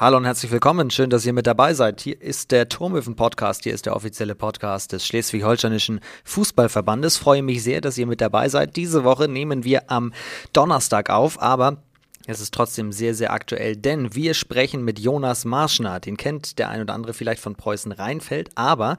Hallo und herzlich willkommen. Schön, dass ihr mit dabei seid. Hier ist der Turmöwen-Podcast. Hier ist der offizielle Podcast des Schleswig-Holsteinischen Fußballverbandes. Freue mich sehr, dass ihr mit dabei seid. Diese Woche nehmen wir am Donnerstag auf, aber es ist trotzdem sehr, sehr aktuell, denn wir sprechen mit Jonas Marschner. Den kennt der ein oder andere vielleicht von Preußen Rheinfeld, aber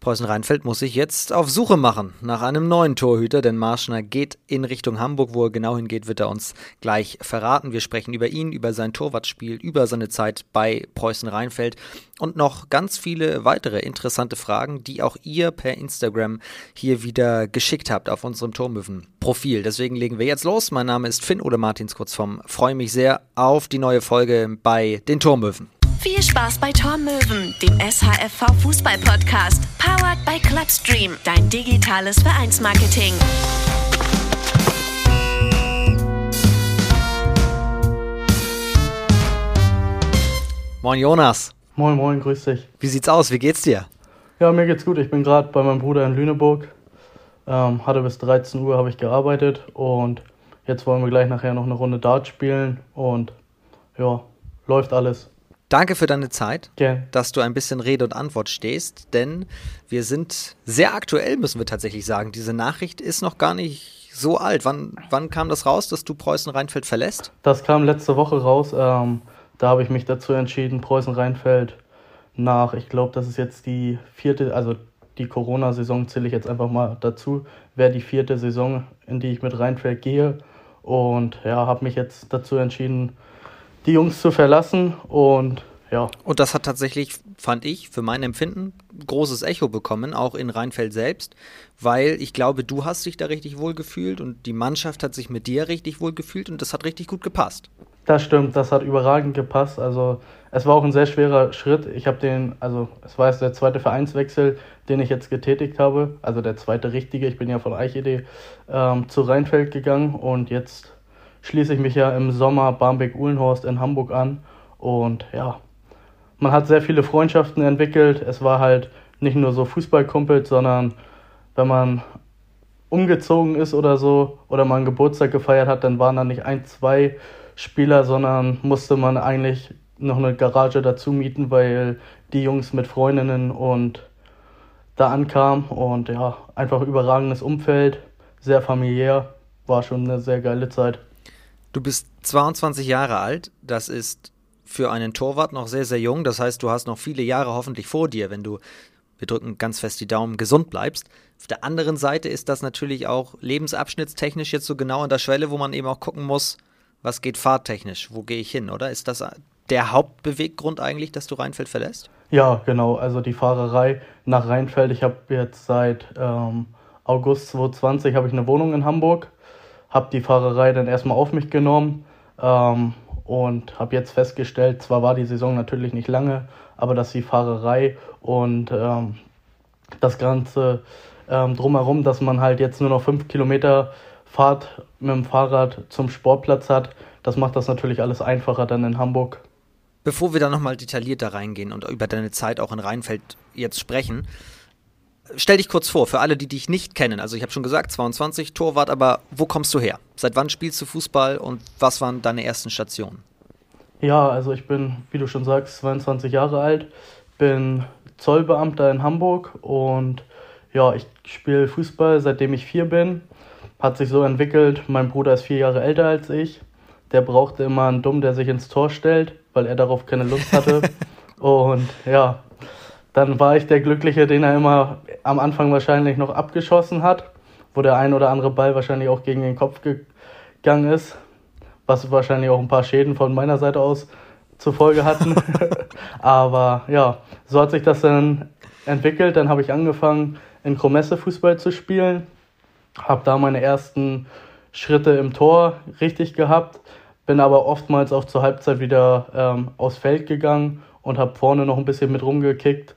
Preußen Rheinfeld muss sich jetzt auf Suche machen nach einem neuen Torhüter, denn Marschner geht in Richtung Hamburg. Wo er genau hingeht, wird er uns gleich verraten. Wir sprechen über ihn, über sein Torwartspiel, über seine Zeit bei Preußen Rheinfeld und noch ganz viele weitere interessante Fragen, die auch ihr per Instagram hier wieder geschickt habt auf unserem Turmöwen-Profil. Deswegen legen wir jetzt los. Mein Name ist Finn oder Martins kurz vom. Freue mich sehr auf die neue Folge bei den Turmöwen. Viel Spaß bei Tormöwen, dem SHFV Fußball Podcast, powered by Clubstream, dein digitales Vereinsmarketing. Moin Jonas. Moin, moin, grüß dich. Wie sieht's aus? Wie geht's dir? Ja, mir geht's gut. Ich bin gerade bei meinem Bruder in Lüneburg. Ähm, hatte bis 13 Uhr habe ich gearbeitet und jetzt wollen wir gleich nachher noch eine Runde Dart spielen und ja, läuft alles. Danke für deine Zeit, Gern. dass du ein bisschen Rede und Antwort stehst, denn wir sind sehr aktuell, müssen wir tatsächlich sagen. Diese Nachricht ist noch gar nicht so alt. Wann, wann kam das raus, dass du Preußen-Rheinfeld verlässt? Das kam letzte Woche raus. Ähm, da habe ich mich dazu entschieden, Preußen-Rheinfeld nach, ich glaube, das ist jetzt die vierte, also die Corona-Saison zähle ich jetzt einfach mal dazu, wäre die vierte Saison, in die ich mit Rheinfeld gehe. Und ja, habe mich jetzt dazu entschieden, die Jungs zu verlassen und ja. Und das hat tatsächlich, fand ich, für mein Empfinden großes Echo bekommen, auch in Rheinfeld selbst, weil ich glaube, du hast dich da richtig wohl gefühlt und die Mannschaft hat sich mit dir richtig wohl gefühlt und das hat richtig gut gepasst. Das stimmt, das hat überragend gepasst. Also es war auch ein sehr schwerer Schritt. Ich habe den, also es war jetzt der zweite Vereinswechsel, den ich jetzt getätigt habe, also der zweite richtige. Ich bin ja von Eichede ähm, zu Rheinfeld gegangen und jetzt schließe ich mich ja im Sommer Barmbek-Uhlenhorst in Hamburg an und ja, man hat sehr viele Freundschaften entwickelt. Es war halt nicht nur so Fußballkumpel, sondern wenn man umgezogen ist oder so oder einen Geburtstag gefeiert hat, dann waren da nicht ein, zwei Spieler, sondern musste man eigentlich noch eine Garage dazu mieten, weil die Jungs mit Freundinnen und da ankamen und ja, einfach überragendes Umfeld, sehr familiär, war schon eine sehr geile Zeit. Du bist 22 Jahre alt, das ist für einen Torwart noch sehr, sehr jung, das heißt, du hast noch viele Jahre hoffentlich vor dir, wenn du, wir drücken ganz fest die Daumen, gesund bleibst. Auf der anderen Seite ist das natürlich auch lebensabschnittstechnisch jetzt so genau an der Schwelle, wo man eben auch gucken muss, was geht fahrtechnisch? Wo gehe ich hin, oder? Ist das der Hauptbeweggrund eigentlich, dass du Rheinfeld verlässt? Ja, genau. Also die Fahrerei nach Rheinfeld. Ich habe jetzt seit ähm, August 2020 habe ich eine Wohnung in Hamburg, habe die Fahrerei dann erstmal auf mich genommen ähm, und habe jetzt festgestellt, zwar war die Saison natürlich nicht lange, aber dass die Fahrerei und ähm, das Ganze ähm, drumherum, dass man halt jetzt nur noch fünf Kilometer Fahrt mit dem Fahrrad zum Sportplatz hat. Das macht das natürlich alles einfacher dann in Hamburg. Bevor wir da nochmal detaillierter reingehen und über deine Zeit auch in Rheinfeld jetzt sprechen, stell dich kurz vor, für alle, die dich nicht kennen. Also ich habe schon gesagt, 22 Torwart, aber wo kommst du her? Seit wann spielst du Fußball und was waren deine ersten Stationen? Ja, also ich bin, wie du schon sagst, 22 Jahre alt, bin Zollbeamter in Hamburg und ja, ich spiele Fußball seitdem ich vier bin hat sich so entwickelt. Mein Bruder ist vier Jahre älter als ich. Der brauchte immer einen Dumm, der sich ins Tor stellt, weil er darauf keine Lust hatte. Und ja, dann war ich der Glückliche, den er immer am Anfang wahrscheinlich noch abgeschossen hat, wo der ein oder andere Ball wahrscheinlich auch gegen den Kopf gegangen ist, was wahrscheinlich auch ein paar Schäden von meiner Seite aus zur Folge hatten. Aber ja, so hat sich das dann entwickelt. Dann habe ich angefangen, in Kromesse Fußball zu spielen habe da meine ersten Schritte im Tor richtig gehabt, bin aber oftmals auch zur Halbzeit wieder ähm, aufs Feld gegangen und habe vorne noch ein bisschen mit rumgekickt.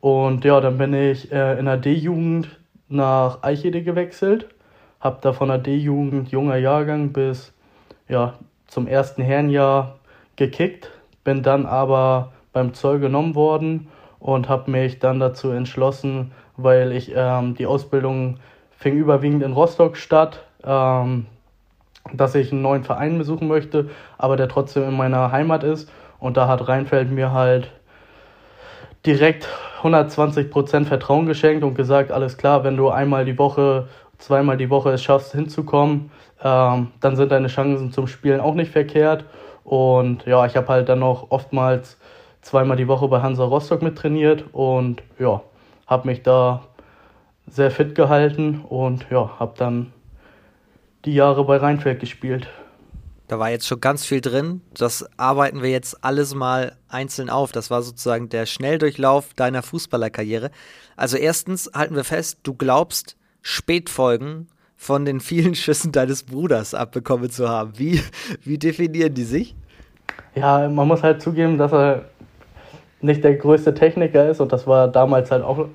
Und ja, dann bin ich äh, in der D-Jugend nach Eichede gewechselt, habe da von der D-Jugend junger Jahrgang bis ja, zum ersten Herrenjahr gekickt, bin dann aber beim Zoll genommen worden und habe mich dann dazu entschlossen, weil ich ähm, die Ausbildung fing überwiegend in Rostock statt, ähm, dass ich einen neuen Verein besuchen möchte, aber der trotzdem in meiner Heimat ist. Und da hat Rheinfeld mir halt direkt 120% Vertrauen geschenkt und gesagt, alles klar, wenn du einmal die Woche, zweimal die Woche es schaffst hinzukommen, ähm, dann sind deine Chancen zum Spielen auch nicht verkehrt. Und ja, ich habe halt dann noch oftmals zweimal die Woche bei Hansa Rostock mit trainiert und ja, habe mich da sehr fit gehalten und ja, habe dann die Jahre bei Rheinfeld gespielt. Da war jetzt schon ganz viel drin. Das arbeiten wir jetzt alles mal einzeln auf. Das war sozusagen der Schnelldurchlauf deiner Fußballerkarriere. Also erstens halten wir fest, du glaubst, Spätfolgen von den vielen Schüssen deines Bruders abbekommen zu haben. Wie, wie definieren die sich? Ja, man muss halt zugeben, dass er nicht der größte Techniker ist und das war damals halt auch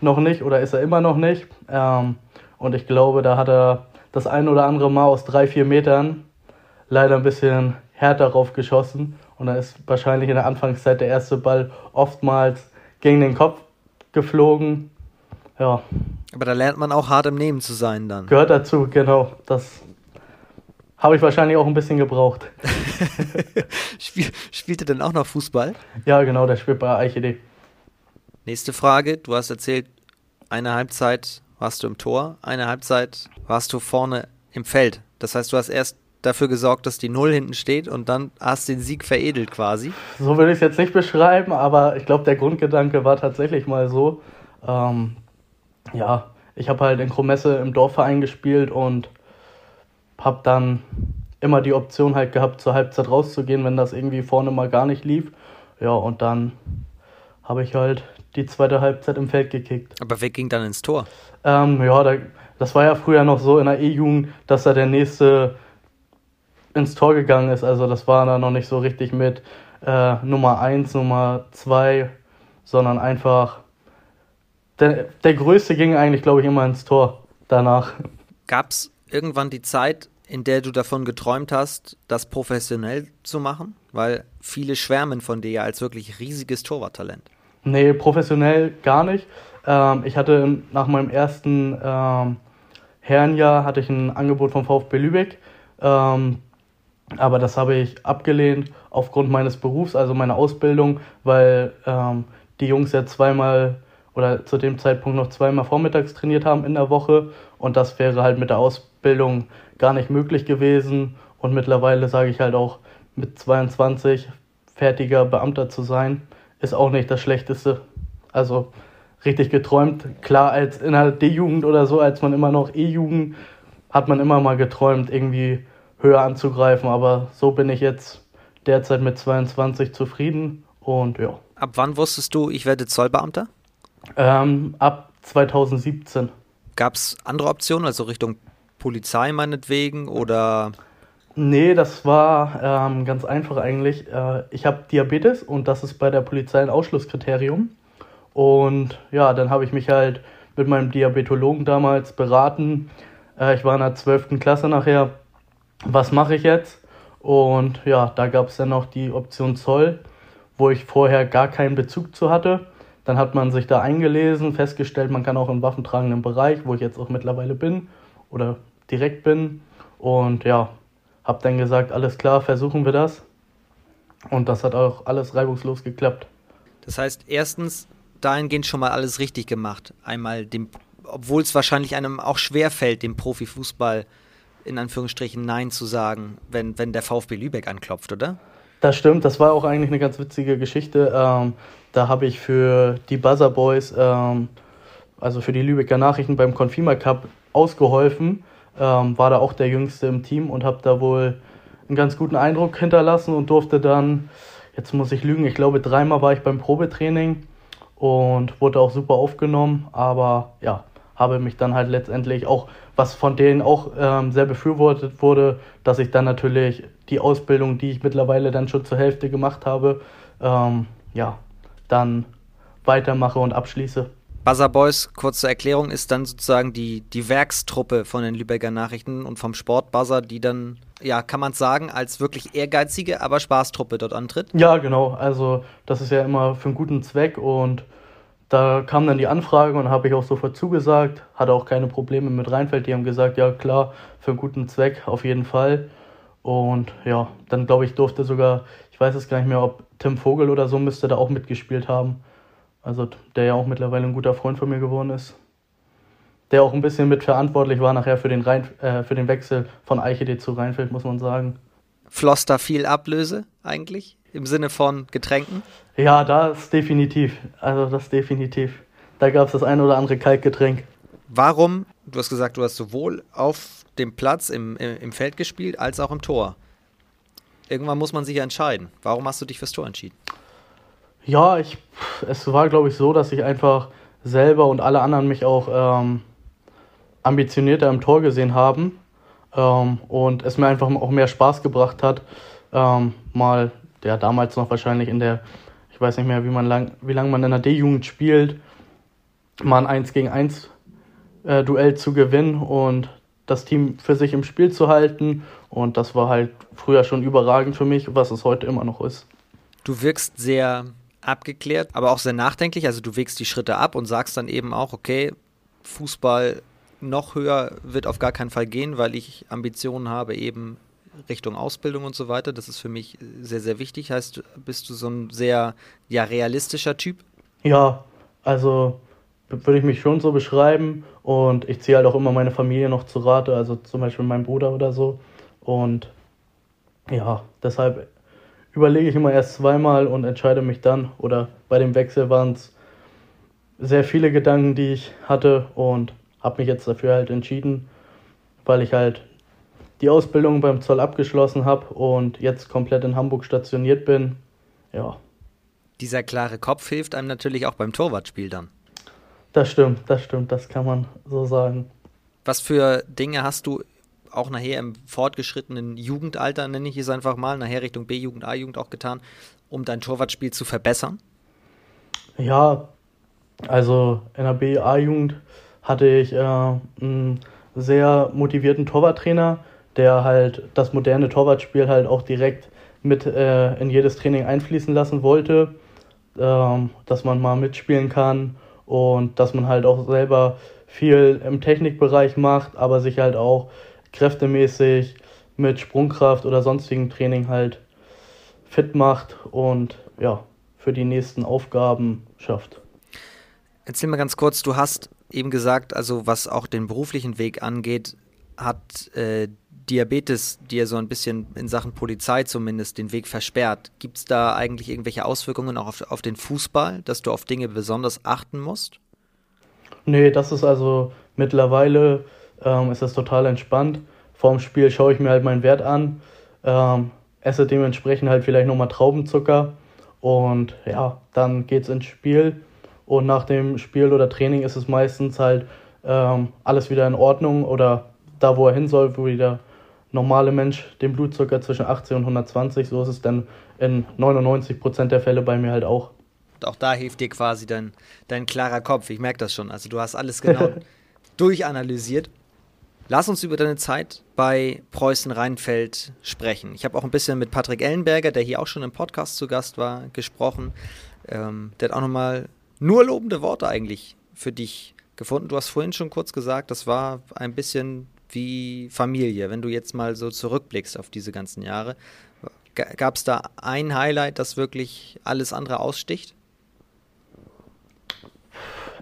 noch nicht oder ist er immer noch nicht. Ähm, und ich glaube, da hat er das ein oder andere Mal aus drei, vier Metern leider ein bisschen härter drauf geschossen. Und da ist wahrscheinlich in der Anfangszeit der erste Ball oftmals gegen den Kopf geflogen. Ja. Aber da lernt man auch hart im Nehmen zu sein dann. Gehört dazu, genau. Das habe ich wahrscheinlich auch ein bisschen gebraucht. Spiel, spielt er denn auch noch Fußball? Ja, genau, der spielt bei Eichede. Nächste Frage. Du hast erzählt, eine Halbzeit warst du im Tor, eine Halbzeit warst du vorne im Feld. Das heißt, du hast erst dafür gesorgt, dass die Null hinten steht und dann hast den Sieg veredelt quasi. So würde ich es jetzt nicht beschreiben, aber ich glaube, der Grundgedanke war tatsächlich mal so. Ähm, ja, ich habe halt in Kromesse im Dorfverein gespielt und habe dann immer die Option halt gehabt, zur Halbzeit rauszugehen, wenn das irgendwie vorne mal gar nicht lief. Ja, und dann habe ich halt die zweite Halbzeit im Feld gekickt. Aber wer ging dann ins Tor? Ähm, ja, da, das war ja früher noch so in der E-Jugend, dass da der nächste ins Tor gegangen ist. Also das war da noch nicht so richtig mit äh, Nummer 1, Nummer 2, sondern einfach der, der Größte ging eigentlich, glaube ich, immer ins Tor danach. Gab es irgendwann die Zeit, in der du davon geträumt hast, das professionell zu machen? Weil viele schwärmen von dir ja als wirklich riesiges Torwarttalent. Nee, professionell gar nicht. Ähm, ich hatte nach meinem ersten ähm, Herrenjahr hatte ich ein Angebot vom VfB Lübeck. Ähm, aber das habe ich abgelehnt aufgrund meines Berufs, also meiner Ausbildung, weil ähm, die Jungs ja zweimal oder zu dem Zeitpunkt noch zweimal vormittags trainiert haben in der Woche und das wäre halt mit der Ausbildung gar nicht möglich gewesen und mittlerweile sage ich halt auch mit 22 fertiger Beamter zu sein, ist auch nicht das Schlechteste. Also richtig geträumt. Klar, als in der D-Jugend oder so, als man immer noch E-Jugend, hat man immer mal geträumt, irgendwie höher anzugreifen. Aber so bin ich jetzt derzeit mit 22 zufrieden und ja. Ab wann wusstest du, ich werde Zollbeamter? Ähm, ab 2017. Gab es andere Optionen, also Richtung Polizei meinetwegen oder? Nee, das war ähm, ganz einfach eigentlich. Äh, ich habe Diabetes und das ist bei der Polizei ein Ausschlusskriterium. Und ja, dann habe ich mich halt mit meinem Diabetologen damals beraten. Äh, ich war in der 12. Klasse nachher was mache ich jetzt? Und ja, da gab es dann noch die Option Zoll, wo ich vorher gar keinen Bezug zu hatte. Dann hat man sich da eingelesen, festgestellt, man kann auch im waffentragenden Bereich, wo ich jetzt auch mittlerweile bin oder direkt bin. Und ja, habe dann gesagt, alles klar, versuchen wir das. Und das hat auch alles reibungslos geklappt. Das heißt, erstens dahingehend schon mal alles richtig gemacht. Einmal dem, obwohl es wahrscheinlich einem auch schwer fällt, dem Profifußball in Anführungsstrichen Nein zu sagen, wenn, wenn der VfB Lübeck anklopft, oder? Das stimmt, das war auch eigentlich eine ganz witzige Geschichte. Ähm, da habe ich für die Buzzer Boys, ähm, also für die Lübecker Nachrichten beim Confima Cup ausgeholfen, ähm, war da auch der Jüngste im Team und habe da wohl einen ganz guten Eindruck hinterlassen und durfte dann, jetzt muss ich lügen, ich glaube dreimal war ich beim Probetraining und wurde auch super aufgenommen, aber ja, habe mich dann halt letztendlich auch, was von denen auch ähm, sehr befürwortet wurde, dass ich dann natürlich die Ausbildung, die ich mittlerweile dann schon zur Hälfte gemacht habe, ähm, ja, dann weitermache und abschließe. Buzzer Boys, kurze Erklärung, ist dann sozusagen die, die Werkstruppe von den Lübecker Nachrichten und vom Sport Buzzer, die dann, ja, kann man sagen, als wirklich ehrgeizige, aber Spaßtruppe dort antritt? Ja, genau. Also das ist ja immer für einen guten Zweck und da kam dann die Anfrage und habe ich auch sofort zugesagt, hatte auch keine Probleme mit Rheinfeld. Die haben gesagt, ja klar, für einen guten Zweck auf jeden Fall. Und ja, dann glaube ich, durfte sogar, ich weiß es gar nicht mehr, ob Tim Vogel oder so müsste da auch mitgespielt haben. Also der ja auch mittlerweile ein guter Freund von mir geworden ist. Der auch ein bisschen mitverantwortlich war nachher für den, Rhein, äh, für den Wechsel von Eichede zu Rheinfeld, muss man sagen. Floss da viel Ablöse eigentlich? Im Sinne von Getränken? Ja, das definitiv. Also das definitiv. Da gab es das ein oder andere Kaltgetränk. Warum, du hast gesagt, du hast sowohl auf dem Platz im, im Feld gespielt, als auch im Tor. Irgendwann muss man sich ja entscheiden. Warum hast du dich fürs Tor entschieden? Ja, ich, es war, glaube ich, so, dass ich einfach selber und alle anderen mich auch ähm, ambitionierter im Tor gesehen haben ähm, und es mir einfach auch mehr Spaß gebracht hat, ähm, mal, ja, damals noch wahrscheinlich in der, ich weiß nicht mehr, wie wie lange man in der D-Jugend spielt, mal ein 1 gegen 1 äh, Duell zu gewinnen und das Team für sich im Spiel zu halten. Und das war halt früher schon überragend für mich, was es heute immer noch ist. Du wirkst sehr abgeklärt, aber auch sehr nachdenklich. Also du wägst die Schritte ab und sagst dann eben auch, okay, Fußball noch höher wird auf gar keinen Fall gehen, weil ich Ambitionen habe, eben Richtung Ausbildung und so weiter. Das ist für mich sehr, sehr wichtig. Heißt, bist du so ein sehr ja, realistischer Typ? Ja, also würde ich mich schon so beschreiben. Und ich ziehe halt auch immer meine Familie noch zu Rate, also zum Beispiel mein Bruder oder so. Und ja, deshalb überlege ich immer erst zweimal und entscheide mich dann. Oder bei dem Wechsel waren es sehr viele Gedanken, die ich hatte und habe mich jetzt dafür halt entschieden, weil ich halt die Ausbildung beim Zoll abgeschlossen habe und jetzt komplett in Hamburg stationiert bin. Ja. Dieser klare Kopf hilft einem natürlich auch beim Torwartspiel dann. Das stimmt, das stimmt, das kann man so sagen. Was für Dinge hast du auch nachher im fortgeschrittenen Jugendalter, nenne ich es einfach mal, nachher Richtung B-Jugend, A-Jugend auch getan, um dein Torwartspiel zu verbessern? Ja, also in der B-A-Jugend hatte ich äh, einen sehr motivierten Torwarttrainer, der halt das moderne Torwartspiel halt auch direkt mit äh, in jedes Training einfließen lassen wollte, äh, dass man mal mitspielen kann und dass man halt auch selber viel im Technikbereich macht, aber sich halt auch kräftemäßig mit Sprungkraft oder sonstigem Training halt fit macht und ja, für die nächsten Aufgaben schafft. Erzähl mal ganz kurz, du hast eben gesagt, also was auch den beruflichen Weg angeht, hat äh, Diabetes dir so ein bisschen in Sachen Polizei zumindest den Weg versperrt. Gibt es da eigentlich irgendwelche Auswirkungen auch auf, auf den Fußball, dass du auf Dinge besonders achten musst? Nee, das ist also mittlerweile ähm, ist das total entspannt. Vorm Spiel schaue ich mir halt meinen Wert an, ähm, esse dementsprechend halt vielleicht nochmal Traubenzucker und ja, dann geht's ins Spiel. Und nach dem Spiel oder Training ist es meistens halt ähm, alles wieder in Ordnung oder da, wo er hin soll, wo wieder normale Mensch den Blutzucker zwischen 80 und 120. So ist es dann in 99 Prozent der Fälle bei mir halt auch. Auch da hilft dir quasi dein, dein klarer Kopf. Ich merke das schon. Also du hast alles genau durchanalysiert. Lass uns über deine Zeit bei Preußen Rheinfeld sprechen. Ich habe auch ein bisschen mit Patrick Ellenberger, der hier auch schon im Podcast zu Gast war, gesprochen. Ähm, der hat auch nochmal nur lobende Worte eigentlich für dich gefunden. Du hast vorhin schon kurz gesagt, das war ein bisschen wie Familie. Wenn du jetzt mal so zurückblickst auf diese ganzen Jahre, gab es da ein Highlight, das wirklich alles andere aussticht?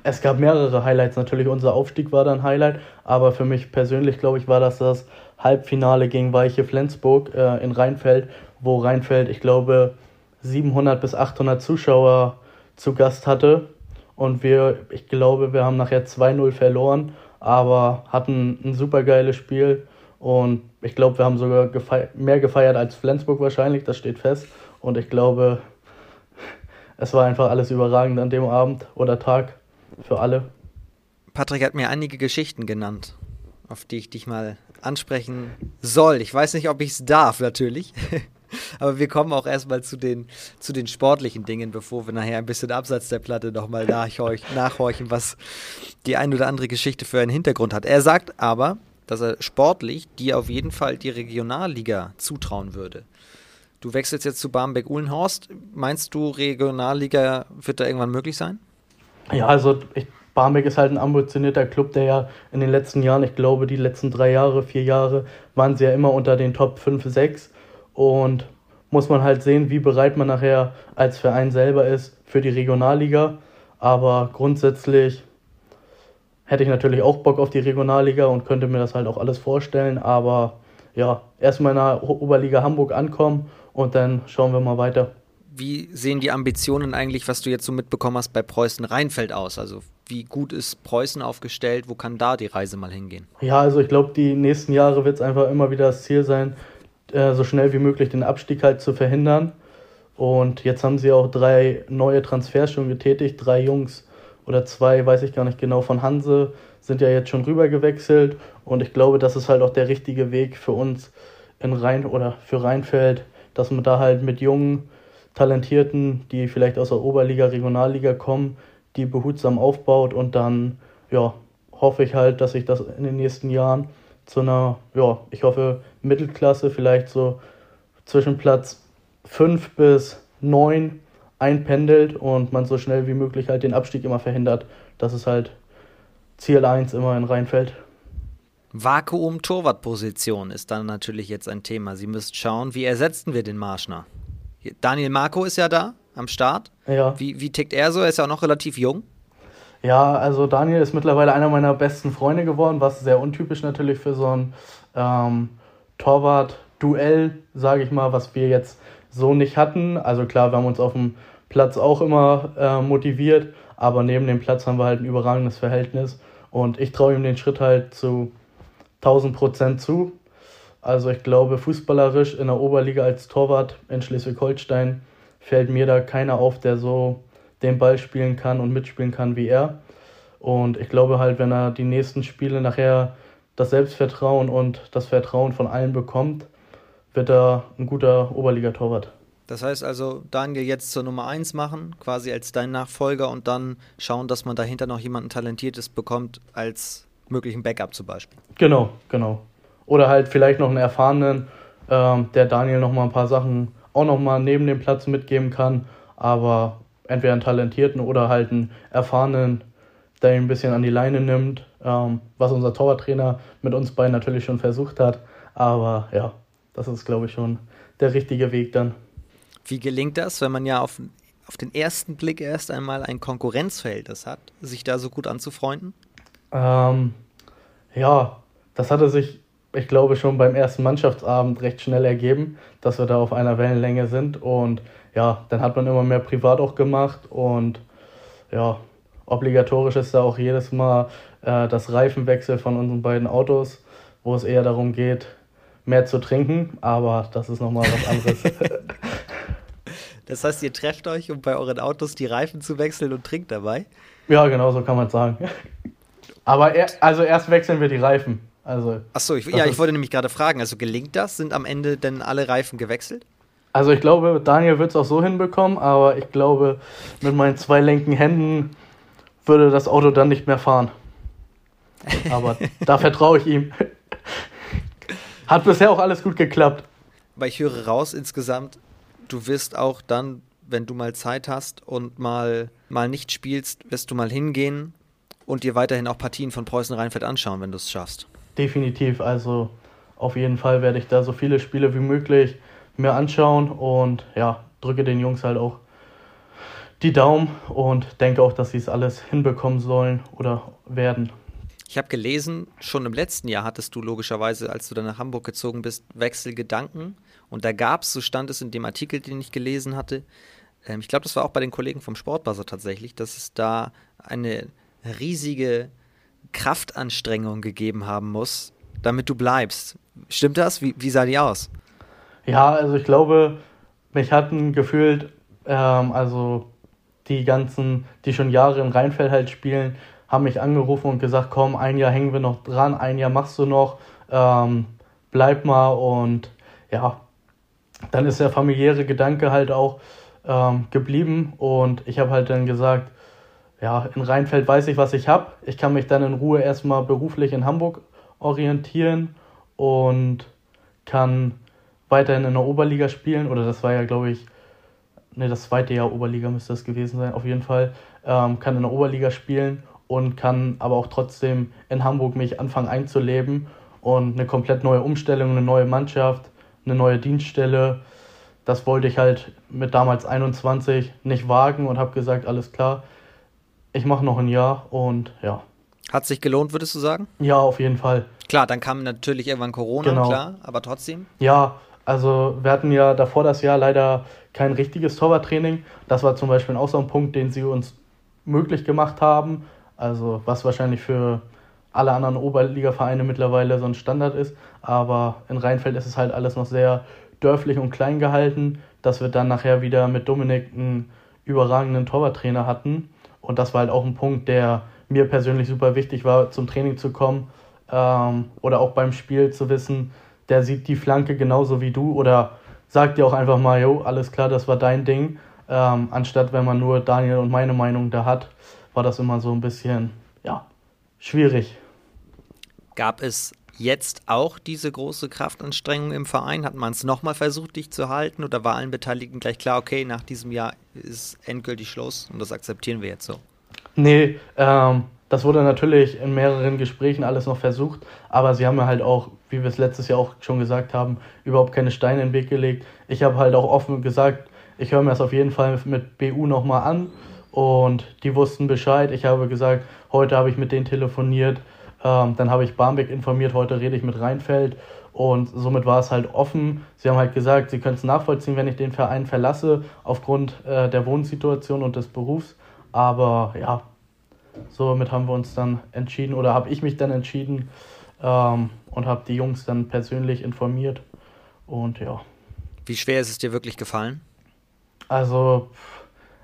Es gab mehrere Highlights. Natürlich, unser Aufstieg war dann Highlight, aber für mich persönlich, glaube ich, war das das Halbfinale gegen Weiche Flensburg äh, in Rheinfeld, wo Rheinfeld, ich glaube, 700 bis 800 Zuschauer zu Gast hatte. Und wir, ich glaube, wir haben nachher 2-0 verloren aber hatten ein super geiles Spiel und ich glaube, wir haben sogar gefeiert, mehr gefeiert als Flensburg wahrscheinlich, das steht fest. Und ich glaube, es war einfach alles überragend an dem Abend oder Tag für alle. Patrick hat mir einige Geschichten genannt, auf die ich dich mal ansprechen soll. Ich weiß nicht, ob ich es darf, natürlich. Aber wir kommen auch erstmal zu den, zu den sportlichen Dingen, bevor wir nachher ein bisschen abseits der Platte nochmal nachhorchen, was die ein oder andere Geschichte für einen Hintergrund hat. Er sagt aber, dass er sportlich dir auf jeden Fall die Regionalliga zutrauen würde. Du wechselst jetzt zu Barmbek-Uhlenhorst. Meinst du, Regionalliga wird da irgendwann möglich sein? Ja, also ich, Barmbek ist halt ein ambitionierter Club, der ja in den letzten Jahren, ich glaube, die letzten drei Jahre, vier Jahre, waren sie ja immer unter den Top 5, 6. Und muss man halt sehen, wie bereit man nachher als Verein selber ist für die Regionalliga. Aber grundsätzlich hätte ich natürlich auch Bock auf die Regionalliga und könnte mir das halt auch alles vorstellen. Aber ja, erstmal in der Oberliga Hamburg ankommen und dann schauen wir mal weiter. Wie sehen die Ambitionen eigentlich, was du jetzt so mitbekommen hast, bei Preußen Rheinfeld aus? Also wie gut ist Preußen aufgestellt? Wo kann da die Reise mal hingehen? Ja, also ich glaube, die nächsten Jahre wird es einfach immer wieder das Ziel sein, äh, so schnell wie möglich den Abstieg halt zu verhindern. Und jetzt haben sie auch drei neue Transfers schon getätigt. Drei Jungs oder zwei, weiß ich gar nicht genau, von Hanse sind ja jetzt schon rüber gewechselt. Und ich glaube, das ist halt auch der richtige Weg für uns in Rhein oder für Rheinfeld, dass man da halt mit jungen, talentierten, die vielleicht aus der Oberliga, Regionalliga kommen, die behutsam aufbaut und dann, ja, hoffe ich halt, dass sich das in den nächsten Jahren zu einer, ja, ich hoffe, Mittelklasse, vielleicht so zwischen Platz 5 bis 9 einpendelt und man so schnell wie möglich halt den Abstieg immer verhindert. Das ist halt Ziel 1 immer in Rheinfeld. Vakuum-Torwartposition ist dann natürlich jetzt ein Thema. Sie müssen schauen, wie ersetzen wir den Marschner? Daniel Marco ist ja da am Start. Ja. Wie, wie tickt er so? Er ist ja auch noch relativ jung. Ja, also Daniel ist mittlerweile einer meiner besten Freunde geworden, was sehr untypisch natürlich für so ein ähm, Torwart-Duell, sage ich mal, was wir jetzt so nicht hatten. Also klar, wir haben uns auf dem Platz auch immer äh, motiviert, aber neben dem Platz haben wir halt ein überragendes Verhältnis und ich traue ihm den Schritt halt zu 1000 Prozent zu. Also ich glaube, fußballerisch in der Oberliga als Torwart in Schleswig-Holstein fällt mir da keiner auf, der so den Ball spielen kann und mitspielen kann wie er. Und ich glaube halt, wenn er die nächsten Spiele nachher das Selbstvertrauen und das Vertrauen von allen bekommt, wird er ein guter Oberligatorwart. Das heißt also, Daniel jetzt zur Nummer 1 machen, quasi als dein Nachfolger und dann schauen, dass man dahinter noch jemanden Talentiertes bekommt als möglichen Backup zum Beispiel. Genau, genau. Oder halt vielleicht noch einen erfahrenen, ähm, der Daniel noch mal ein paar Sachen auch noch mal neben dem Platz mitgeben kann, aber entweder einen talentierten oder halt einen erfahrenen, der ihn ein bisschen an die Leine nimmt, ähm, was unser Torwarttrainer mit uns beiden natürlich schon versucht hat. Aber ja, das ist, glaube ich, schon der richtige Weg dann. Wie gelingt das, wenn man ja auf, auf den ersten Blick erst einmal ein Konkurrenzverhältnis hat, sich da so gut anzufreunden? Ähm, ja, das hatte sich, ich glaube, schon beim ersten Mannschaftsabend recht schnell ergeben, dass wir da auf einer Wellenlänge sind. Und ja, dann hat man immer mehr privat auch gemacht und ja, obligatorisch ist da auch jedes Mal äh, das Reifenwechsel von unseren beiden Autos, wo es eher darum geht, mehr zu trinken, aber das ist nochmal was anderes. das heißt, ihr trefft euch, um bei euren Autos die Reifen zu wechseln und trinkt dabei? Ja, genau so kann man sagen. Aber er, also erst wechseln wir die Reifen. Also, Achso, ich, ja, ich wollte nämlich gerade fragen, also gelingt das? Sind am Ende denn alle Reifen gewechselt? Also ich glaube, Daniel wird es auch so hinbekommen, aber ich glaube, mit meinen zwei lenken Händen würde das Auto dann nicht mehr fahren. Aber da vertraue ich ihm. Hat bisher auch alles gut geklappt. Weil ich höre raus insgesamt, du wirst auch dann, wenn du mal Zeit hast und mal, mal nicht spielst, wirst du mal hingehen und dir weiterhin auch Partien von Preußen Rheinfeld anschauen, wenn du es schaffst. Definitiv, also auf jeden Fall werde ich da so viele Spiele wie möglich mir anschauen und ja, drücke den Jungs halt auch die Daumen und denke auch, dass sie es alles hinbekommen sollen oder werden. Ich habe gelesen, schon im letzten Jahr hattest du logischerweise, als du dann nach Hamburg gezogen bist, Wechselgedanken. Und da gab es, so stand es in dem Artikel, den ich gelesen hatte, ähm, ich glaube, das war auch bei den Kollegen vom Sportbuzzer tatsächlich, dass es da eine riesige Kraftanstrengung gegeben haben muss, damit du bleibst. Stimmt das? Wie, wie sah die aus? Ja, also ich glaube, mich hatten gefühlt, ähm, also die ganzen, die schon Jahre in Rheinfeld halt spielen, haben mich angerufen und gesagt, komm, ein Jahr hängen wir noch dran, ein Jahr machst du noch, ähm, bleib mal und ja, dann ist der familiäre Gedanke halt auch ähm, geblieben und ich habe halt dann gesagt, ja, in Rheinfeld weiß ich, was ich habe. Ich kann mich dann in Ruhe erstmal beruflich in Hamburg orientieren und kann weiterhin in der Oberliga spielen. Oder das war ja, glaube ich, ne, das zweite Jahr Oberliga müsste das gewesen sein, auf jeden Fall. Ähm, kann in der Oberliga spielen und kann aber auch trotzdem in Hamburg mich anfangen einzuleben und eine komplett neue Umstellung, eine neue Mannschaft, eine neue Dienststelle. das wollte ich halt mit damals 21 nicht wagen und habe gesagt, alles klar, ich mache noch ein Jahr und ja. Hat sich gelohnt, würdest du sagen? Ja, auf jeden Fall. Klar, dann kam natürlich irgendwann Corona, genau. klar, aber trotzdem? Ja, also wir hatten ja davor das Jahr leider kein richtiges Torwarttraining. Das war zum Beispiel auch so ein Punkt, den sie uns möglich gemacht haben. Also was wahrscheinlich für alle anderen Oberligavereine mittlerweile so ein Standard ist. Aber in Rheinfeld ist es halt alles noch sehr dörflich und klein gehalten, dass wir dann nachher wieder mit Dominik einen überragenden Torwarttrainer hatten. Und das war halt auch ein Punkt, der mir persönlich super wichtig war, zum Training zu kommen ähm, oder auch beim Spiel zu wissen, der sieht die Flanke genauso wie du oder sagt dir auch einfach mal, jo, alles klar, das war dein Ding. Ähm, anstatt wenn man nur Daniel und meine Meinung da hat, war das immer so ein bisschen, ja, schwierig. Gab es jetzt auch diese große Kraftanstrengung im Verein? Hat man es nochmal versucht, dich zu halten oder war allen Beteiligten gleich klar, okay, nach diesem Jahr ist endgültig Schluss und das akzeptieren wir jetzt so? Nee, ähm, das wurde natürlich in mehreren Gesprächen alles noch versucht, aber sie haben halt auch, wie wir es letztes Jahr auch schon gesagt haben, überhaupt keine Steine in den Weg gelegt. Ich habe halt auch offen gesagt, ich höre mir das auf jeden Fall mit BU nochmal an und die wussten Bescheid. Ich habe gesagt, heute habe ich mit denen telefoniert, ähm, dann habe ich Barmbek informiert, heute rede ich mit Rheinfeld und somit war es halt offen. Sie haben halt gesagt, sie können es nachvollziehen, wenn ich den Verein verlasse, aufgrund äh, der Wohnsituation und des Berufs. Aber ja, somit haben wir uns dann entschieden oder habe ich mich dann entschieden ähm, und habe die Jungs dann persönlich informiert. Und ja. Wie schwer ist es dir wirklich gefallen? Also,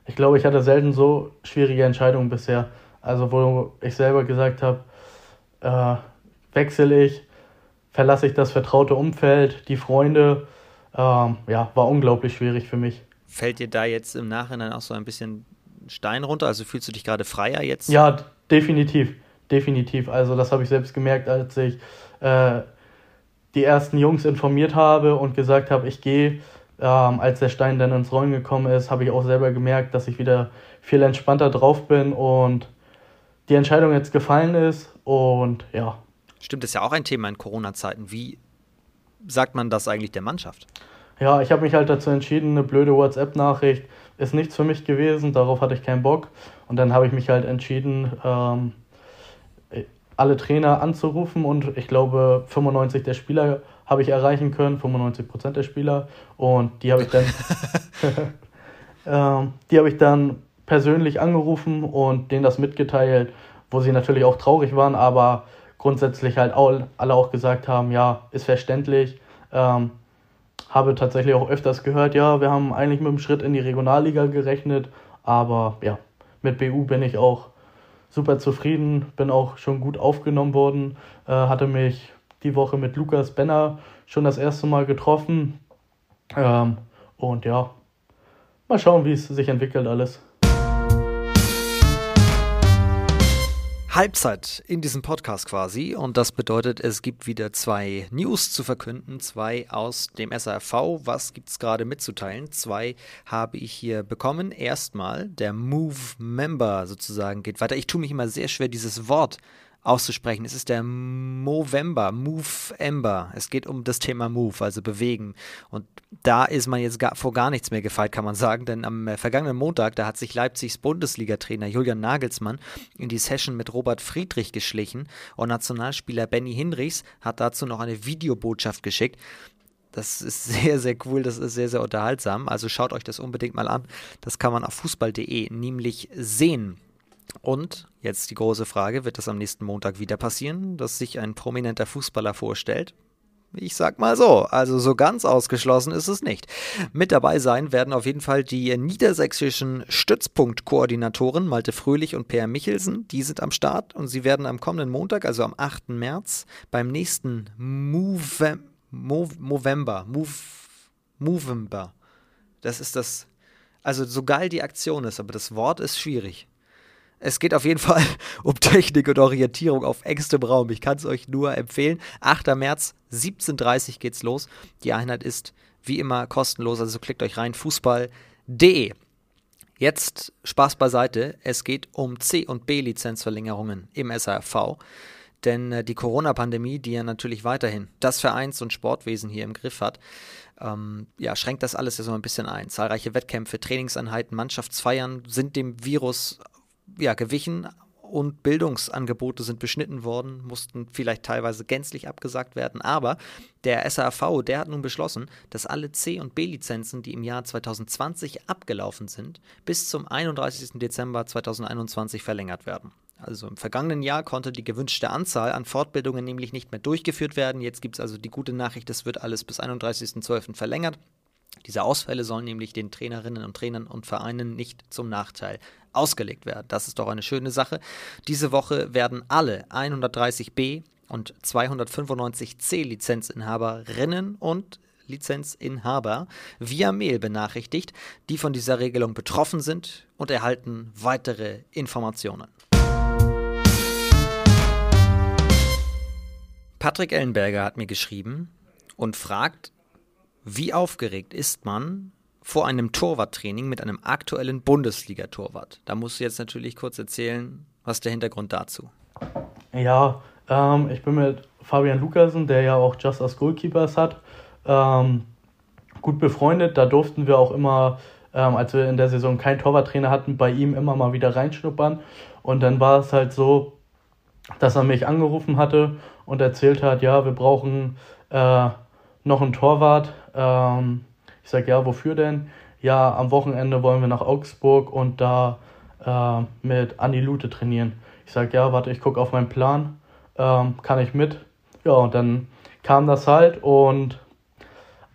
ich glaube, ich hatte selten so schwierige Entscheidungen bisher. Also, wo ich selber gesagt habe, äh, wechsle ich, verlasse ich das vertraute Umfeld, die Freunde. Ähm, ja, war unglaublich schwierig für mich. Fällt dir da jetzt im Nachhinein auch so ein bisschen Stein runter? Also fühlst du dich gerade freier jetzt? Ja, definitiv. Definitiv. Also das habe ich selbst gemerkt, als ich äh, die ersten Jungs informiert habe und gesagt habe, ich gehe. Ähm, als der Stein dann ins Rollen gekommen ist, habe ich auch selber gemerkt, dass ich wieder viel entspannter drauf bin und die Entscheidung jetzt gefallen ist und ja. Stimmt, das ist ja auch ein Thema in Corona-Zeiten. Wie sagt man das eigentlich der Mannschaft? Ja, ich habe mich halt dazu entschieden, eine blöde WhatsApp-Nachricht ist nichts für mich gewesen, darauf hatte ich keinen Bock. Und dann habe ich mich halt entschieden, ähm, alle Trainer anzurufen und ich glaube 95 der Spieler habe ich erreichen können, 95 Prozent der Spieler und die habe ich dann ähm, die habe ich dann persönlich angerufen und denen das mitgeteilt, wo sie natürlich auch traurig waren, aber grundsätzlich halt alle auch gesagt haben, ja, ist verständlich. Ähm, habe tatsächlich auch öfters gehört, ja, wir haben eigentlich mit dem Schritt in die Regionalliga gerechnet, aber ja, mit BU bin ich auch super zufrieden, bin auch schon gut aufgenommen worden, äh, hatte mich die Woche mit Lukas Benner schon das erste Mal getroffen ähm, und ja, mal schauen, wie es sich entwickelt alles. Halbzeit in diesem Podcast quasi und das bedeutet, es gibt wieder zwei News zu verkünden, zwei aus dem SARV. Was gibt es gerade mitzuteilen? Zwei habe ich hier bekommen. Erstmal der Move Member sozusagen geht weiter. Ich tue mich immer sehr schwer, dieses Wort auszusprechen. Es ist der Movember, Move Ember. Es geht um das Thema Move, also bewegen. Und da ist man jetzt gar, vor gar nichts mehr gefeit, kann man sagen, denn am äh, vergangenen Montag, da hat sich Leipzigs Bundesliga-Trainer Julian Nagelsmann in die Session mit Robert Friedrich geschlichen und Nationalspieler Benny Hinrichs hat dazu noch eine Videobotschaft geschickt. Das ist sehr, sehr cool, das ist sehr, sehr unterhaltsam. Also schaut euch das unbedingt mal an. Das kann man auf fußball.de nämlich sehen. Und jetzt die große Frage, wird das am nächsten Montag wieder passieren, dass sich ein prominenter Fußballer vorstellt? Ich sag mal so, also so ganz ausgeschlossen ist es nicht. Mit dabei sein werden auf jeden Fall die niedersächsischen Stützpunktkoordinatoren Malte Fröhlich und Per Michelsen. Die sind am Start und sie werden am kommenden Montag, also am 8. März, beim nächsten Move, Move, Movember, Move, Movember. Das ist das, also so geil die Aktion ist, aber das Wort ist schwierig. Es geht auf jeden Fall um Technik und Orientierung auf engstem Raum. Ich kann es euch nur empfehlen. 8. März, 17.30 Uhr geht's los. Die Einheit ist wie immer kostenlos, also klickt euch rein, fußball.de. Jetzt Spaß beiseite. Es geht um C- und B-Lizenzverlängerungen im SAFV. Denn äh, die Corona-Pandemie, die ja natürlich weiterhin das Vereins- und Sportwesen hier im Griff hat, ähm, ja, schränkt das alles ja so ein bisschen ein. Zahlreiche Wettkämpfe, Trainingseinheiten, Mannschaftsfeiern sind dem Virus ja, gewichen und Bildungsangebote sind beschnitten worden, mussten vielleicht teilweise gänzlich abgesagt werden. Aber der SAV, der hat nun beschlossen, dass alle C- und B-Lizenzen, die im Jahr 2020 abgelaufen sind, bis zum 31. Dezember 2021 verlängert werden. Also im vergangenen Jahr konnte die gewünschte Anzahl an Fortbildungen nämlich nicht mehr durchgeführt werden. Jetzt gibt es also die gute Nachricht, es wird alles bis 31.12. verlängert. Diese Ausfälle sollen nämlich den Trainerinnen und Trainern und Vereinen nicht zum Nachteil ausgelegt werden. Das ist doch eine schöne Sache. Diese Woche werden alle 130b und 295c Lizenzinhaberinnen und Lizenzinhaber via Mail benachrichtigt, die von dieser Regelung betroffen sind und erhalten weitere Informationen. Patrick Ellenberger hat mir geschrieben und fragt, wie aufgeregt ist man vor einem Torwarttraining mit einem aktuellen Bundesliga-Torwart? Da musst du jetzt natürlich kurz erzählen, was der Hintergrund dazu? Ja, ähm, ich bin mit Fabian Lukasen, der ja auch Just As Goalkeepers hat, ähm, gut befreundet. Da durften wir auch immer, ähm, als wir in der Saison keinen Torwarttrainer hatten, bei ihm immer mal wieder reinschnuppern. Und dann war es halt so, dass er mich angerufen hatte und erzählt hat, ja, wir brauchen äh, noch einen Torwart. Ähm, ich sage, ja, wofür denn? Ja, am Wochenende wollen wir nach Augsburg und da äh, mit Andi Lute trainieren. Ich sage, ja, warte, ich gucke auf meinen Plan, ähm, kann ich mit? Ja, und dann kam das halt und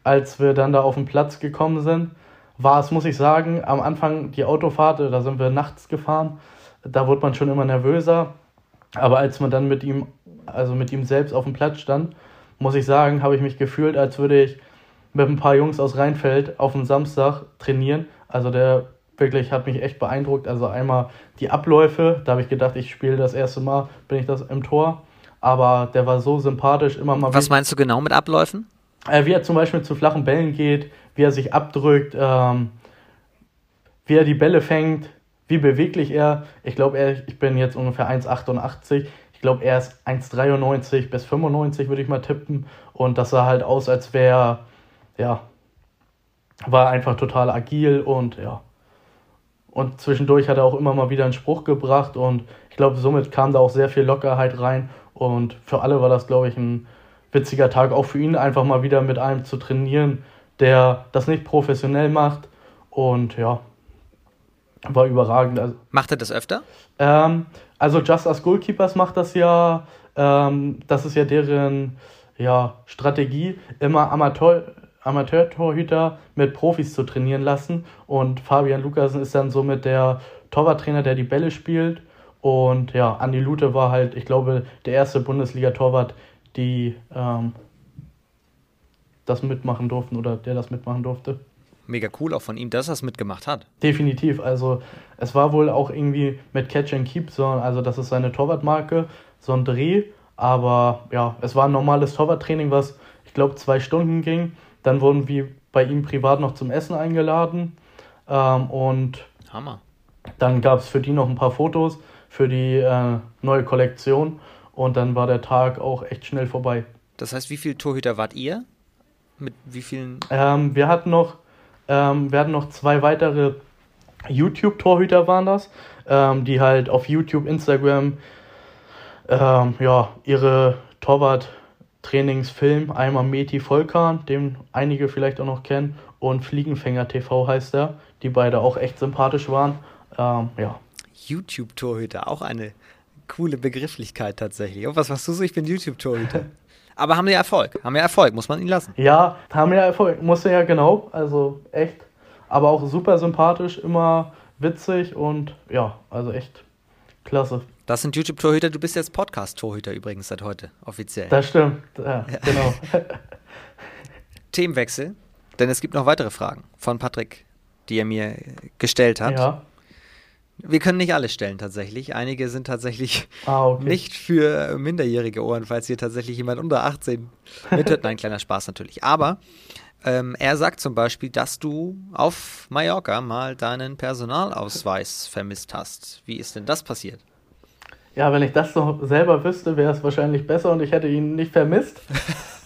als wir dann da auf den Platz gekommen sind, war es, muss ich sagen, am Anfang die Autofahrt, da sind wir nachts gefahren, da wurde man schon immer nervöser. Aber als man dann mit ihm, also mit ihm selbst auf dem Platz stand, muss ich sagen, habe ich mich gefühlt, als würde ich mit ein paar Jungs aus Rheinfeld auf dem Samstag trainieren. Also der wirklich hat mich echt beeindruckt. Also einmal die Abläufe, da habe ich gedacht, ich spiele das erste Mal, bin ich das im Tor. Aber der war so sympathisch, immer mal. Was meinst du genau mit Abläufen? Äh, wie er zum Beispiel zu flachen Bällen geht, wie er sich abdrückt, ähm, wie er die Bälle fängt, wie beweglich er. Ich glaube, ich bin jetzt ungefähr 1,88. Ich glaube, er ist 1,93 bis 95, würde ich mal tippen. Und das sah halt aus, als wäre, ja, war einfach total agil und ja. Und zwischendurch hat er auch immer mal wieder einen Spruch gebracht und ich glaube, somit kam da auch sehr viel Lockerheit rein. Und für alle war das, glaube ich, ein witziger Tag, auch für ihn einfach mal wieder mit einem zu trainieren, der das nicht professionell macht. Und ja, war überragend. Also, macht er das öfter? Ähm, also Just As Goalkeepers macht das ja, ähm, das ist ja deren ja, Strategie, immer Amateur, Amateur-Torhüter mit Profis zu trainieren lassen. Und Fabian Lukasen ist dann somit der Torwarttrainer, der die Bälle spielt. Und ja, Andi Lute war halt, ich glaube, der erste Bundesliga-Torwart, die ähm, das mitmachen durften oder der das mitmachen durfte. Mega cool auch von ihm, dass er es mitgemacht hat. Definitiv. Also es war wohl auch irgendwie mit Catch and Keep, so, also das ist seine Torwartmarke, so ein Dreh. Aber ja, es war ein normales Torwarttraining, was ich glaube zwei Stunden ging. Dann wurden wir bei ihm privat noch zum Essen eingeladen. Ähm, und Hammer. Dann gab es für die noch ein paar Fotos für die äh, neue Kollektion. Und dann war der Tag auch echt schnell vorbei. Das heißt, wie viele Torhüter wart ihr? Mit wie vielen? Ähm, wir hatten noch, ähm, wir hatten noch zwei weitere YouTube-Torhüter waren das, ähm, die halt auf YouTube, Instagram, ähm, ja, ihre Torwart-Trainings filmen. Einmal Meti Volkan, den einige vielleicht auch noch kennen, und Fliegenfänger TV heißt er, die beide auch echt sympathisch waren. Ähm, ja. YouTube-Torhüter, auch eine coole Begrifflichkeit tatsächlich. Oh, was machst du so? Ich bin YouTube-Torhüter. Aber haben ja Erfolg. Haben ja Erfolg, muss man ihn lassen. Ja, haben ja Erfolg. Musste ja genau. Also echt. Aber auch super sympathisch, immer witzig und ja, also echt klasse. Das sind YouTube-Torhüter. Du bist jetzt Podcast-Torhüter übrigens seit heute, offiziell. Das stimmt. Ja, genau. Themenwechsel, denn es gibt noch weitere Fragen von Patrick, die er mir gestellt hat. Ja. Wir können nicht alle stellen tatsächlich. Einige sind tatsächlich ah, okay. nicht für minderjährige Ohren, falls hier tatsächlich jemand unter 18 mithört. Nein, kleiner Spaß natürlich. Aber ähm, er sagt zum Beispiel, dass du auf Mallorca mal deinen Personalausweis vermisst hast. Wie ist denn das passiert? Ja, wenn ich das noch selber wüsste, wäre es wahrscheinlich besser und ich hätte ihn nicht vermisst.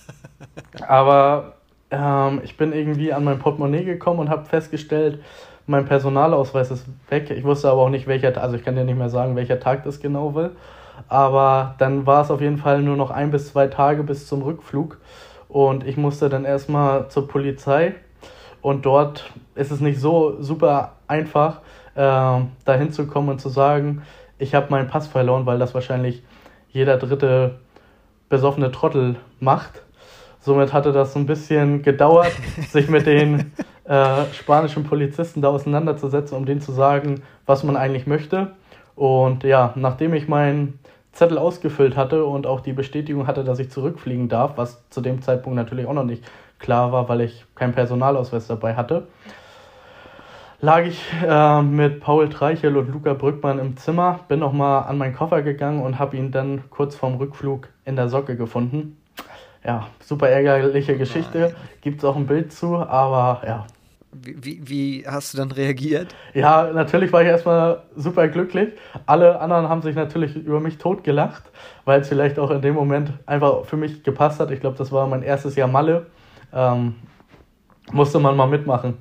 Aber ähm, ich bin irgendwie an mein Portemonnaie gekommen und habe festgestellt, mein Personalausweis ist weg. Ich wusste aber auch nicht, welcher, also ich kann dir nicht mehr sagen, welcher Tag das genau will. Aber dann war es auf jeden Fall nur noch ein bis zwei Tage bis zum Rückflug. Und ich musste dann erstmal zur Polizei. Und dort ist es nicht so super einfach, äh, dahin zu kommen und zu sagen, ich habe meinen Pass verloren, weil das wahrscheinlich jeder dritte besoffene Trottel macht. Somit hatte das so ein bisschen gedauert, sich mit den äh, spanischen Polizisten da auseinanderzusetzen, um denen zu sagen, was man eigentlich möchte. Und ja, nachdem ich meinen Zettel ausgefüllt hatte und auch die Bestätigung hatte, dass ich zurückfliegen darf, was zu dem Zeitpunkt natürlich auch noch nicht klar war, weil ich keinen Personalausweis dabei hatte, lag ich äh, mit Paul Treichel und Luca Brückmann im Zimmer, bin nochmal an meinen Koffer gegangen und habe ihn dann kurz vorm Rückflug in der Socke gefunden ja, super ärgerliche Geschichte. Gibt es auch ein Bild zu, aber ja. Wie, wie hast du dann reagiert? Ja, natürlich war ich erstmal super glücklich. Alle anderen haben sich natürlich über mich totgelacht, weil es vielleicht auch in dem Moment einfach für mich gepasst hat. Ich glaube, das war mein erstes Jahr Malle. Ähm, musste man mal mitmachen.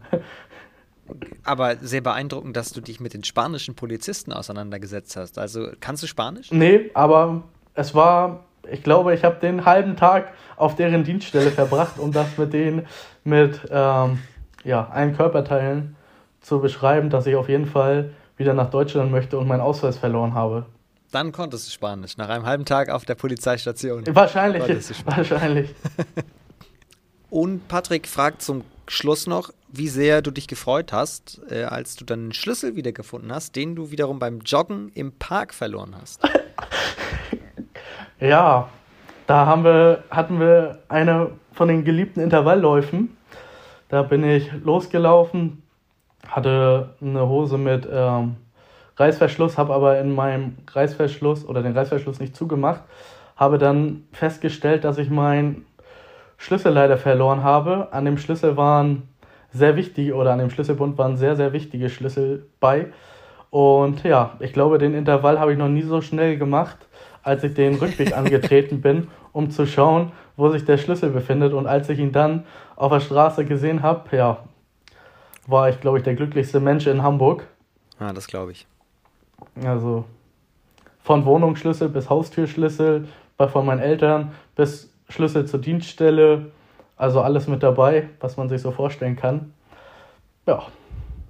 Aber sehr beeindruckend, dass du dich mit den spanischen Polizisten auseinandergesetzt hast. Also kannst du Spanisch? Nee, aber es war ich glaube, ich habe den halben Tag auf deren Dienststelle verbracht, um das mit denen mit ähm, ja, allen Körperteilen zu beschreiben, dass ich auf jeden Fall wieder nach Deutschland möchte und meinen Ausweis verloren habe. Dann konntest du Spanisch, nach einem halben Tag auf der Polizeistation. Wahrscheinlich, wahrscheinlich. und Patrick fragt zum Schluss noch, wie sehr du dich gefreut hast, äh, als du dann einen Schlüssel wiedergefunden hast, den du wiederum beim Joggen im Park verloren hast. Ja, da haben wir, hatten wir eine von den geliebten Intervallläufen. Da bin ich losgelaufen, hatte eine Hose mit ähm, Reißverschluss, habe aber in meinem Reißverschluss oder den Reißverschluss nicht zugemacht, habe dann festgestellt, dass ich meinen Schlüssel leider verloren habe. An dem Schlüssel waren sehr wichtige oder an dem Schlüsselbund waren sehr, sehr wichtige Schlüssel bei. Und ja, ich glaube, den Intervall habe ich noch nie so schnell gemacht als ich den Rückweg angetreten bin, um zu schauen, wo sich der Schlüssel befindet. Und als ich ihn dann auf der Straße gesehen habe, ja, war ich, glaube ich, der glücklichste Mensch in Hamburg. Ja, das glaube ich. Also von Wohnungsschlüssel bis Haustürschlüssel, bei von meinen Eltern bis Schlüssel zur Dienststelle. Also alles mit dabei, was man sich so vorstellen kann. Ja,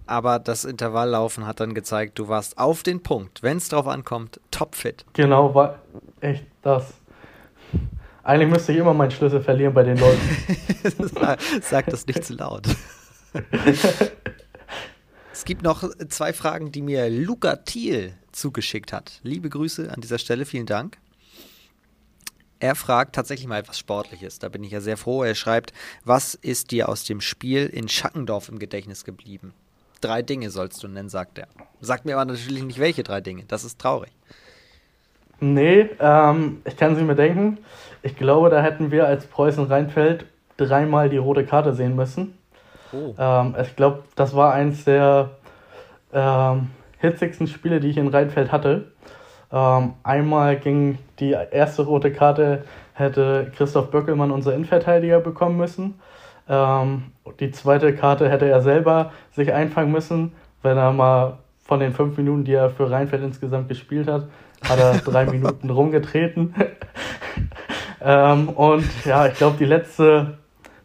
aber das Intervalllaufen hat dann gezeigt, du warst auf den Punkt, wenn es drauf ankommt, topfit. Genau, war echt das. Eigentlich müsste ich immer meinen Schlüssel verlieren bei den Leuten. Sag das nicht zu laut. es gibt noch zwei Fragen, die mir Luca Thiel zugeschickt hat. Liebe Grüße an dieser Stelle, vielen Dank. Er fragt tatsächlich mal etwas Sportliches. Da bin ich ja sehr froh. Er schreibt, was ist dir aus dem Spiel in Schackendorf im Gedächtnis geblieben? drei Dinge sollst du nennen, sagt er. Sagt mir aber natürlich nicht, welche drei Dinge. Das ist traurig. Nee, ähm, ich kann sie mir denken. Ich glaube, da hätten wir als Preußen-Rheinfeld dreimal die rote Karte sehen müssen. Oh. Ähm, ich glaube, das war eins der ähm, hitzigsten Spiele, die ich in Rheinfeld hatte. Ähm, einmal ging die erste rote Karte, hätte Christoph Böckelmann, unser Innenverteidiger, bekommen müssen. Ähm, die zweite Karte hätte er selber sich einfangen müssen, wenn er mal von den fünf Minuten, die er für Rheinfeld insgesamt gespielt hat, hat er drei Minuten rumgetreten. Ähm, und ja, ich glaube, die letzte,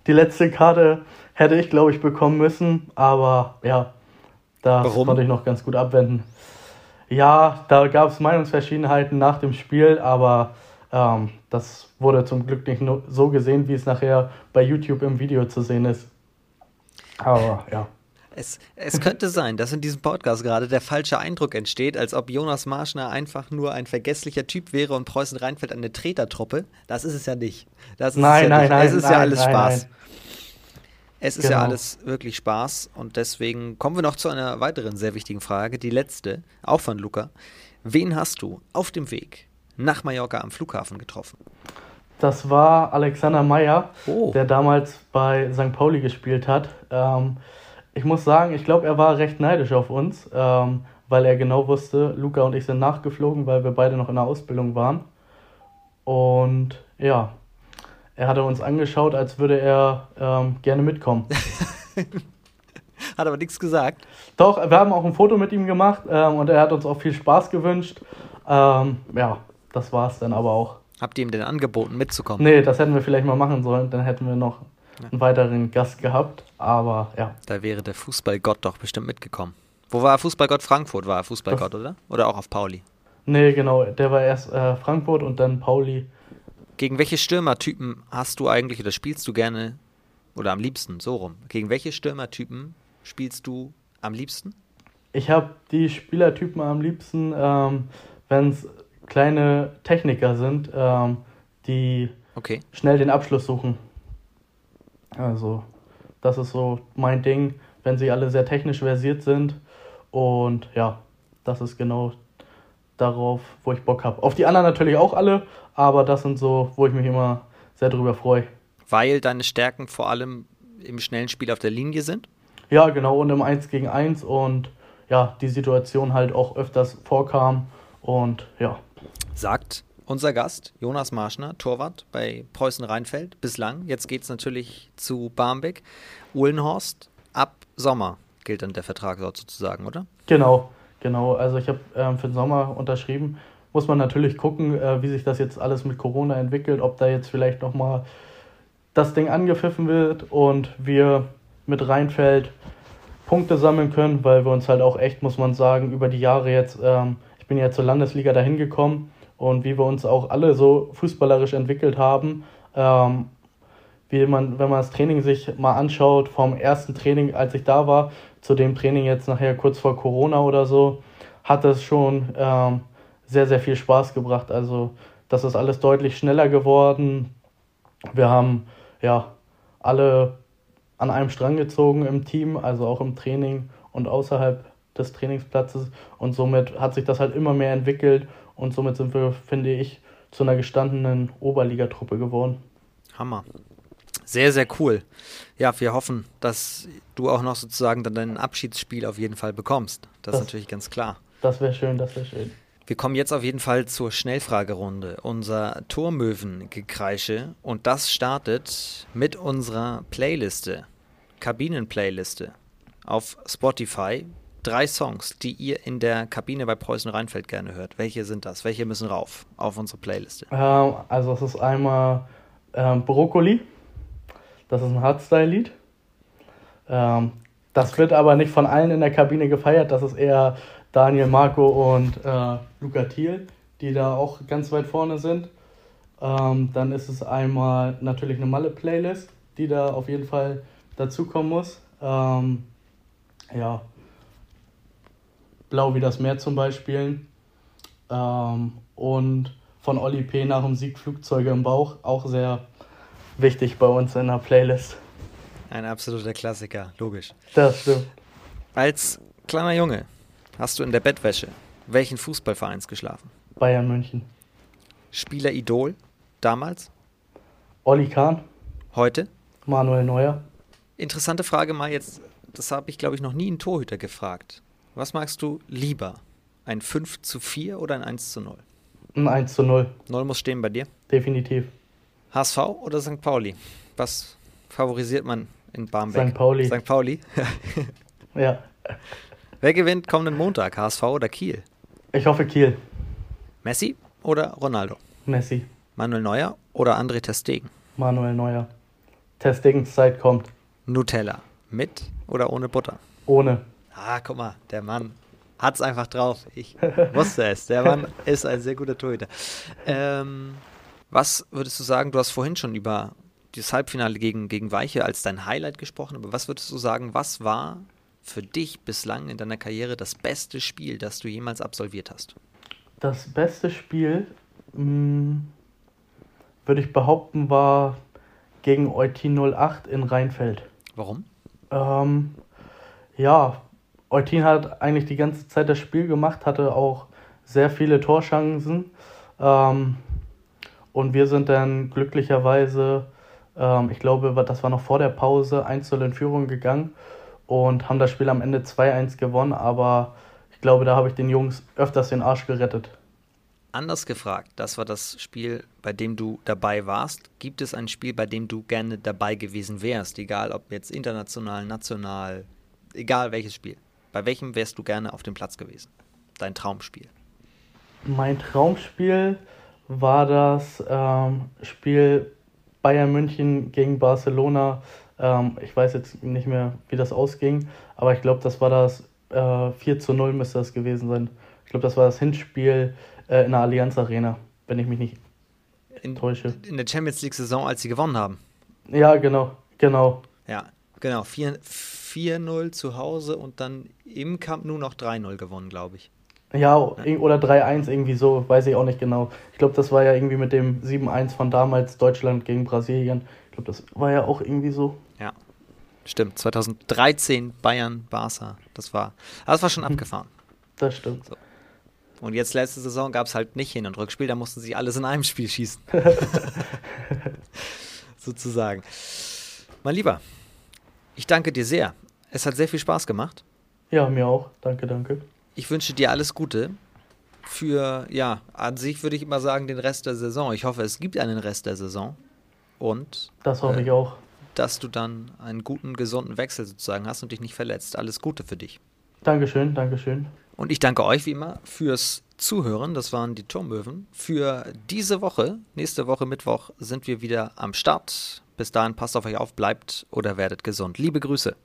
die letzte Karte hätte ich, glaube ich, bekommen müssen, aber ja, das Warum? konnte ich noch ganz gut abwenden. Ja, da gab es Meinungsverschiedenheiten nach dem Spiel, aber ähm, das wurde zum Glück nicht so gesehen, wie es nachher bei YouTube im Video zu sehen ist. Aber ja. Es, es könnte sein, dass in diesem Podcast gerade der falsche Eindruck entsteht, als ob Jonas Marschner einfach nur ein vergesslicher Typ wäre und Preußen Rheinfeld eine Tretertruppe. Das ist es ja nicht. Das ist nein, es ja nein, nicht. nein. Es ist nein, ja alles nein, Spaß. Nein. Es ist genau. ja alles wirklich Spaß und deswegen kommen wir noch zu einer weiteren sehr wichtigen Frage, die letzte, auch von Luca. Wen hast du auf dem Weg nach Mallorca am Flughafen getroffen? Das war Alexander Meyer, oh. der damals bei St. Pauli gespielt hat. Ähm, ich muss sagen, ich glaube, er war recht neidisch auf uns, ähm, weil er genau wusste, Luca und ich sind nachgeflogen, weil wir beide noch in der Ausbildung waren. Und ja, er hatte uns angeschaut, als würde er ähm, gerne mitkommen. hat aber nichts gesagt. Doch, wir haben auch ein Foto mit ihm gemacht ähm, und er hat uns auch viel Spaß gewünscht. Ähm, ja, das war es dann aber auch. Habt ihr ihm denn angeboten, mitzukommen? Nee, das hätten wir vielleicht mal machen sollen. Dann hätten wir noch einen weiteren Gast gehabt. Aber ja. Da wäre der Fußballgott doch bestimmt mitgekommen. Wo war Fußballgott? Frankfurt war er Fußballgott, das oder? Oder auch auf Pauli? Nee, genau. Der war erst äh, Frankfurt und dann Pauli. Gegen welche Stürmertypen hast du eigentlich oder spielst du gerne oder am liebsten, so rum? Gegen welche Stürmertypen spielst du am liebsten? Ich habe die Spielertypen am liebsten, ähm, wenn es kleine Techniker sind, ähm, die okay. schnell den Abschluss suchen. Also, das ist so mein Ding, wenn sie alle sehr technisch versiert sind. Und ja, das ist genau darauf, wo ich Bock habe. Auf die anderen natürlich auch alle, aber das sind so, wo ich mich immer sehr drüber freue. Weil deine Stärken vor allem im schnellen Spiel auf der Linie sind? Ja, genau, und im 1 gegen 1 und ja, die Situation halt auch öfters vorkam und ja. Sagt unser Gast, Jonas Marschner, Torwart bei Preußen Rheinfeld, bislang. Jetzt geht es natürlich zu Barmbek. Uhlenhorst, ab Sommer gilt dann der Vertrag sozusagen, oder? Genau, genau. Also ich habe ähm, für den Sommer unterschrieben. Muss man natürlich gucken, äh, wie sich das jetzt alles mit Corona entwickelt, ob da jetzt vielleicht nochmal das Ding angepfiffen wird und wir mit Rheinfeld Punkte sammeln können, weil wir uns halt auch echt, muss man sagen, über die Jahre jetzt, ähm, ich bin ja zur Landesliga dahin gekommen und wie wir uns auch alle so fußballerisch entwickelt haben, ähm, wie man, wenn man das Training sich mal anschaut, vom ersten Training, als ich da war, zu dem Training jetzt nachher kurz vor Corona oder so, hat es schon ähm, sehr, sehr viel Spaß gebracht. Also das ist alles deutlich schneller geworden. Wir haben ja alle an einem Strang gezogen im Team, also auch im Training und außerhalb des Trainingsplatzes. Und somit hat sich das halt immer mehr entwickelt und somit sind wir, finde ich, zu einer gestandenen Oberligatruppe geworden. Hammer. Sehr, sehr cool. Ja, wir hoffen, dass du auch noch sozusagen dann dein Abschiedsspiel auf jeden Fall bekommst. Das, das ist natürlich ganz klar. Das wäre schön, das wäre schön. Wir kommen jetzt auf jeden Fall zur Schnellfragerunde, unser Tormöwen-Gekreische. Und das startet mit unserer Playliste, Kabinen-Playliste auf Spotify drei Songs, die ihr in der Kabine bei Preußen Rheinfeld gerne hört. Welche sind das? Welche müssen rauf auf unsere Playliste? Ähm, also es ist einmal ähm, Brokkoli. Das ist ein Hardstyle-Lied. Ähm, das okay. wird aber nicht von allen in der Kabine gefeiert. Das ist eher Daniel Marco und äh, Luca Thiel, die da auch ganz weit vorne sind. Ähm, dann ist es einmal natürlich eine Malle-Playlist, die da auf jeden Fall dazukommen muss. Ähm, ja, Blau wie das Meer zum Beispiel. Ähm, und von Olli P. nach dem Sieg Flugzeuge im Bauch, auch sehr wichtig bei uns in der Playlist. Ein absoluter Klassiker, logisch. Das stimmt. Als kleiner Junge hast du in der Bettwäsche welchen Fußballvereins geschlafen? Bayern München. Spieler Idol damals? Olli Kahn. Heute? Manuel Neuer. Interessante Frage mal jetzt, das habe ich glaube ich noch nie einen Torhüter gefragt. Was magst du lieber? Ein 5 zu 4 oder ein 1 zu 0? Ein 1 zu 0. 0 muss stehen bei dir? Definitiv. HSV oder St. Pauli? Was favorisiert man in Barmbek? St. Pauli. St. Pauli? ja. Wer gewinnt kommenden Montag? HSV oder Kiel? Ich hoffe Kiel. Messi oder Ronaldo? Messi. Manuel Neuer oder André Testegen? Manuel Neuer. Testegens Zeit kommt. Nutella. Mit oder ohne Butter? Ohne. Ah, guck mal, der Mann hat es einfach drauf. Ich wusste es. Der Mann ist ein sehr guter Torhüter. Ähm, was würdest du sagen? Du hast vorhin schon über das Halbfinale gegen, gegen Weiche als dein Highlight gesprochen, aber was würdest du sagen, was war für dich bislang in deiner Karriere das beste Spiel, das du jemals absolviert hast? Das beste Spiel, mh, hm, würde ich behaupten, war gegen Eutin 08 in Rheinfeld. Warum? Ähm, ja, Eutin hat eigentlich die ganze Zeit das Spiel gemacht, hatte auch sehr viele Torchancen. Ähm, und wir sind dann glücklicherweise, ähm, ich glaube, das war noch vor der Pause, 1 in Führung gegangen und haben das Spiel am Ende 2-1 gewonnen. Aber ich glaube, da habe ich den Jungs öfters den Arsch gerettet. Anders gefragt, das war das Spiel, bei dem du dabei warst. Gibt es ein Spiel, bei dem du gerne dabei gewesen wärst? Egal ob jetzt international, national, egal welches Spiel. Bei welchem wärst du gerne auf dem Platz gewesen? Dein Traumspiel. Mein Traumspiel war das ähm, Spiel Bayern München gegen Barcelona. Ähm, ich weiß jetzt nicht mehr, wie das ausging, aber ich glaube, das war das äh, 4 zu 0 müsste das gewesen sein. Ich glaube, das war das Hinspiel äh, in der Allianz Arena, wenn ich mich nicht in, täusche. In der Champions League-Saison, als sie gewonnen haben. Ja, genau, genau. Ja, genau. 4-0 zu Hause und dann im Camp nur noch 3-0 gewonnen, glaube ich. Ja, oder 3-1 irgendwie so, weiß ich auch nicht genau. Ich glaube, das war ja irgendwie mit dem 7-1 von damals Deutschland gegen Brasilien. Ich glaube, das war ja auch irgendwie so. Ja, stimmt. 2013 Bayern, Barca. Das war, das war schon mhm. abgefahren. Das stimmt. So. Und jetzt letzte Saison gab es halt nicht Hin- und Rückspiel, da mussten sie alles in einem Spiel schießen. Sozusagen. Mein Lieber, ich danke dir sehr. Es hat sehr viel Spaß gemacht. Ja, mir auch. Danke, danke. Ich wünsche dir alles Gute für, ja, an sich würde ich immer sagen, den Rest der Saison. Ich hoffe, es gibt einen Rest der Saison. Und. Das hoffe äh, ich auch. Dass du dann einen guten, gesunden Wechsel sozusagen hast und dich nicht verletzt. Alles Gute für dich. Dankeschön, Dankeschön. Und ich danke euch wie immer fürs Zuhören. Das waren die Turmöwen. Für diese Woche, nächste Woche Mittwoch, sind wir wieder am Start. Bis dahin passt auf euch auf, bleibt oder werdet gesund. Liebe Grüße.